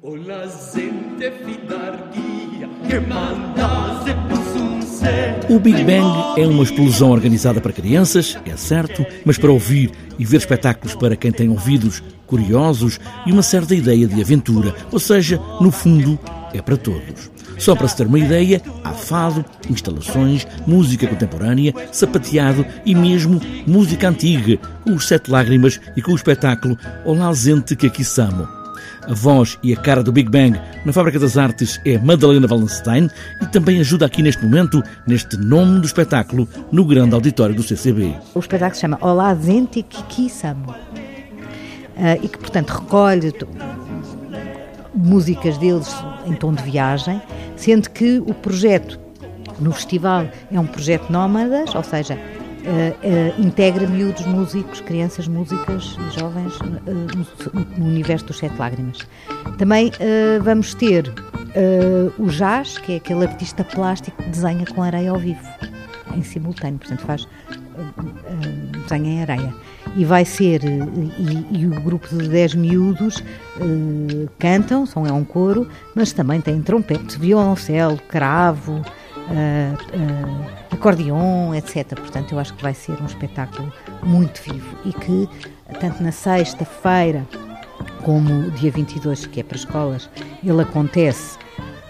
O la gente fidardia que mandasse. O Big Bang é uma explosão organizada para crianças, é certo, mas para ouvir e ver espetáculos para quem tem ouvidos curiosos e uma certa ideia de aventura, ou seja, no fundo, é para todos. Só para se ter uma ideia, há fado, instalações, música contemporânea, sapateado e mesmo música antiga, com os Sete Lágrimas e com o espetáculo Olá Zente que aqui samo. A voz e a cara do Big Bang na Fábrica das Artes é Madalena Wallenstein e também ajuda aqui neste momento, neste nome do espetáculo, no grande auditório do CCB. O espetáculo se chama Olá Zente Kiki Samo. Uh, e que, portanto, recolhe músicas deles em tom de viagem, sendo que o projeto no festival é um projeto nómadas, ou seja, uh, uh, integra miúdos músicos, crianças músicas e jovens uh, no, universo dos Sete Lágrimas. Também vamos ter o Jazz, que é aquele artista plástico que desenha com areia ao vivo, em simultâneo, portanto faz desenha em areia. E vai ser, e, e o grupo de 10 miúdos cantam, são é um coro, mas também tem trompete, violoncelo, cravo, uh, uh, acordeon, etc. Portanto, eu acho que vai ser um espetáculo muito vivo e que, tanto na sexta-feira como dia 22, que é para escolas, ele acontece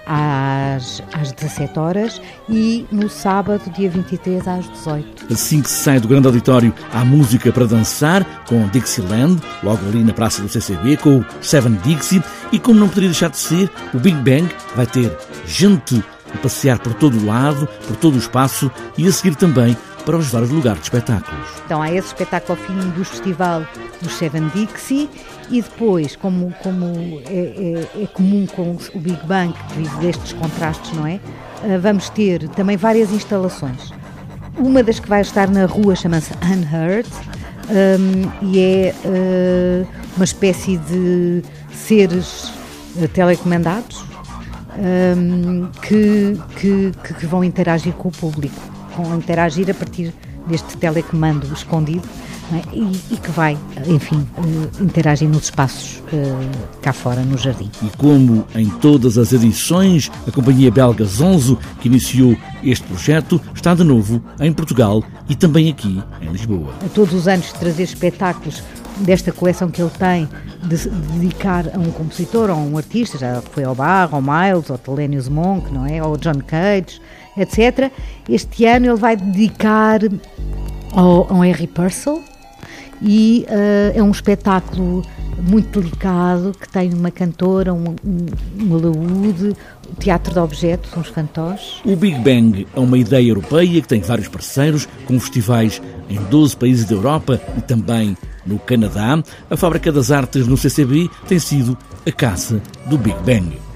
às, às 17 horas e no sábado, dia 23, às 18. Assim que se sai do grande auditório, há música para dançar com Dixieland, logo ali na praça do CCB, com o Seven Dixie, e como não poderia deixar de ser, o Big Bang vai ter gente a passear por todo o lado, por todo o espaço e a seguir também para os vários lugares de espetáculos. Então há esse espetáculo ao fim do festival do Seven Dixie e depois, como, como é, é, é comum com o Big Bang, que vive destes contrastes, não é? Ah, vamos ter também várias instalações. Uma das que vai estar na rua chama-se Unheard um, e é uh, uma espécie de seres uh, telecomandados um, que, que, que, vão interagir com o público, vão interagir a partir deste telecomando escondido é? e, e, que vai, enfim, uh, interagir nos espaços uh, cá fora, no jardim. E como em todas as edições, a companhia belga Zonzo, que iniciou este projeto, está de novo em Portugal e também aqui em Lisboa. A todos os anos trazer espetáculos desta coleção que ele tem de, de dedicar a um compositor ou a um artista, já foi ao Barro, ao Miles, ao Thelonious Monk, não é? Ao John Cage, etc. Este ano ele vai dedicar ao, ao Harry Purcell e uh, é um espetáculo muito delicado que tem uma cantora, um, um, um alaúde, teatro de objetos, uns fantoches. O Big Bang é uma ideia europeia que tem vários parceiros, com festivais em 12 países da Europa e também no Canadá, a Fábrica das Artes no CCB tem sido a casa do Big Bang.